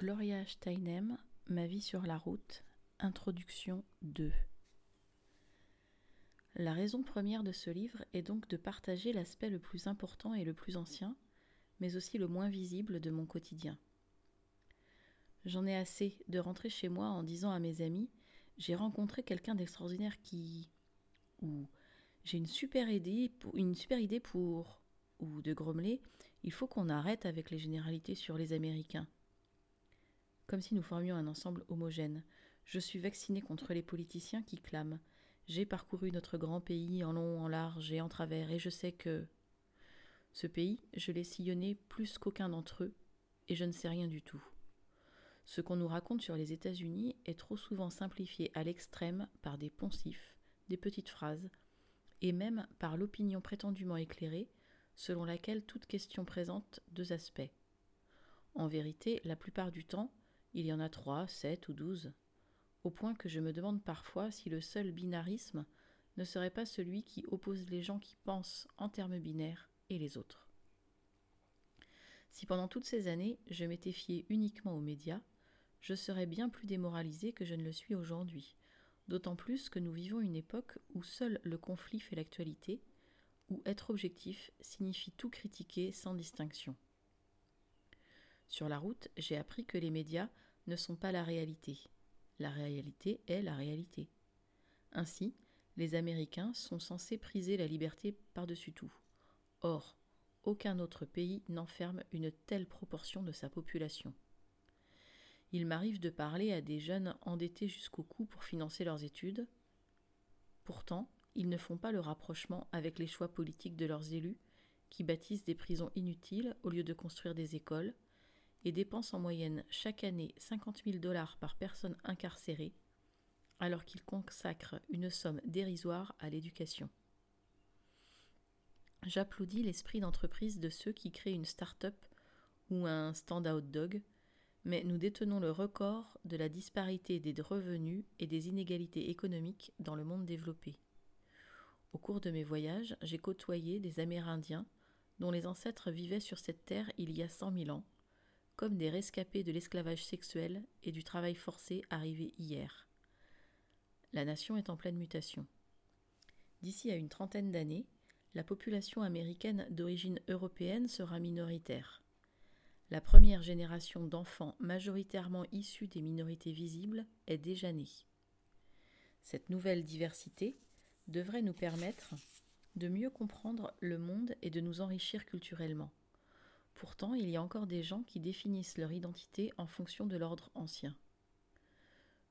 Gloria Steinem, Ma vie sur la route, Introduction 2. La raison première de ce livre est donc de partager l'aspect le plus important et le plus ancien, mais aussi le moins visible de mon quotidien. J'en ai assez de rentrer chez moi en disant à mes amis J'ai rencontré quelqu'un d'extraordinaire qui. ou J'ai une super idée pour. une super idée pour. ou de grommeler Il faut qu'on arrête avec les généralités sur les Américains comme si nous formions un ensemble homogène. Je suis vacciné contre les politiciens qui clament. J'ai parcouru notre grand pays en long, en large et en travers, et je sais que. Ce pays, je l'ai sillonné plus qu'aucun d'entre eux, et je ne sais rien du tout. Ce qu'on nous raconte sur les États-Unis est trop souvent simplifié à l'extrême par des poncifs, des petites phrases, et même par l'opinion prétendument éclairée, selon laquelle toute question présente deux aspects. En vérité, la plupart du temps, il y en a trois, sept ou douze, au point que je me demande parfois si le seul binarisme ne serait pas celui qui oppose les gens qui pensent en termes binaires et les autres. Si pendant toutes ces années je m'étais fié uniquement aux médias, je serais bien plus démoralisé que je ne le suis aujourd'hui, d'autant plus que nous vivons une époque où seul le conflit fait l'actualité, où être objectif signifie tout critiquer sans distinction. Sur la route, j'ai appris que les médias ne sont pas la réalité. La réalité est la réalité. Ainsi, les Américains sont censés priser la liberté par-dessus tout. Or, aucun autre pays n'enferme une telle proportion de sa population. Il m'arrive de parler à des jeunes endettés jusqu'au cou pour financer leurs études. Pourtant, ils ne font pas le rapprochement avec les choix politiques de leurs élus, qui bâtissent des prisons inutiles au lieu de construire des écoles, et dépense en moyenne chaque année 50 000 dollars par personne incarcérée, alors qu'il consacre une somme dérisoire à l'éducation. J'applaudis l'esprit d'entreprise de ceux qui créent une start-up ou un stand-out dog, mais nous détenons le record de la disparité des revenus et des inégalités économiques dans le monde développé. Au cours de mes voyages, j'ai côtoyé des Amérindiens dont les ancêtres vivaient sur cette terre il y a cent mille ans, comme des rescapés de l'esclavage sexuel et du travail forcé arrivés hier. La nation est en pleine mutation. D'ici à une trentaine d'années, la population américaine d'origine européenne sera minoritaire. La première génération d'enfants majoritairement issus des minorités visibles est déjà née. Cette nouvelle diversité devrait nous permettre de mieux comprendre le monde et de nous enrichir culturellement. Pourtant, il y a encore des gens qui définissent leur identité en fonction de l'ordre ancien.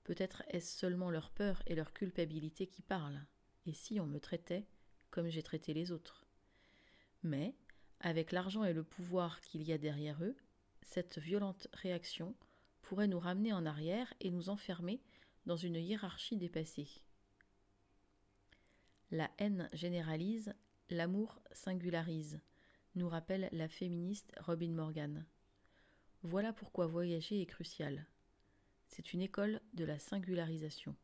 Peut-être est-ce seulement leur peur et leur culpabilité qui parlent, et si on me traitait comme j'ai traité les autres? Mais, avec l'argent et le pouvoir qu'il y a derrière eux, cette violente réaction pourrait nous ramener en arrière et nous enfermer dans une hiérarchie dépassée. La haine généralise, l'amour singularise, nous rappelle la féministe Robin Morgan. Voilà pourquoi voyager est crucial. C'est une école de la singularisation.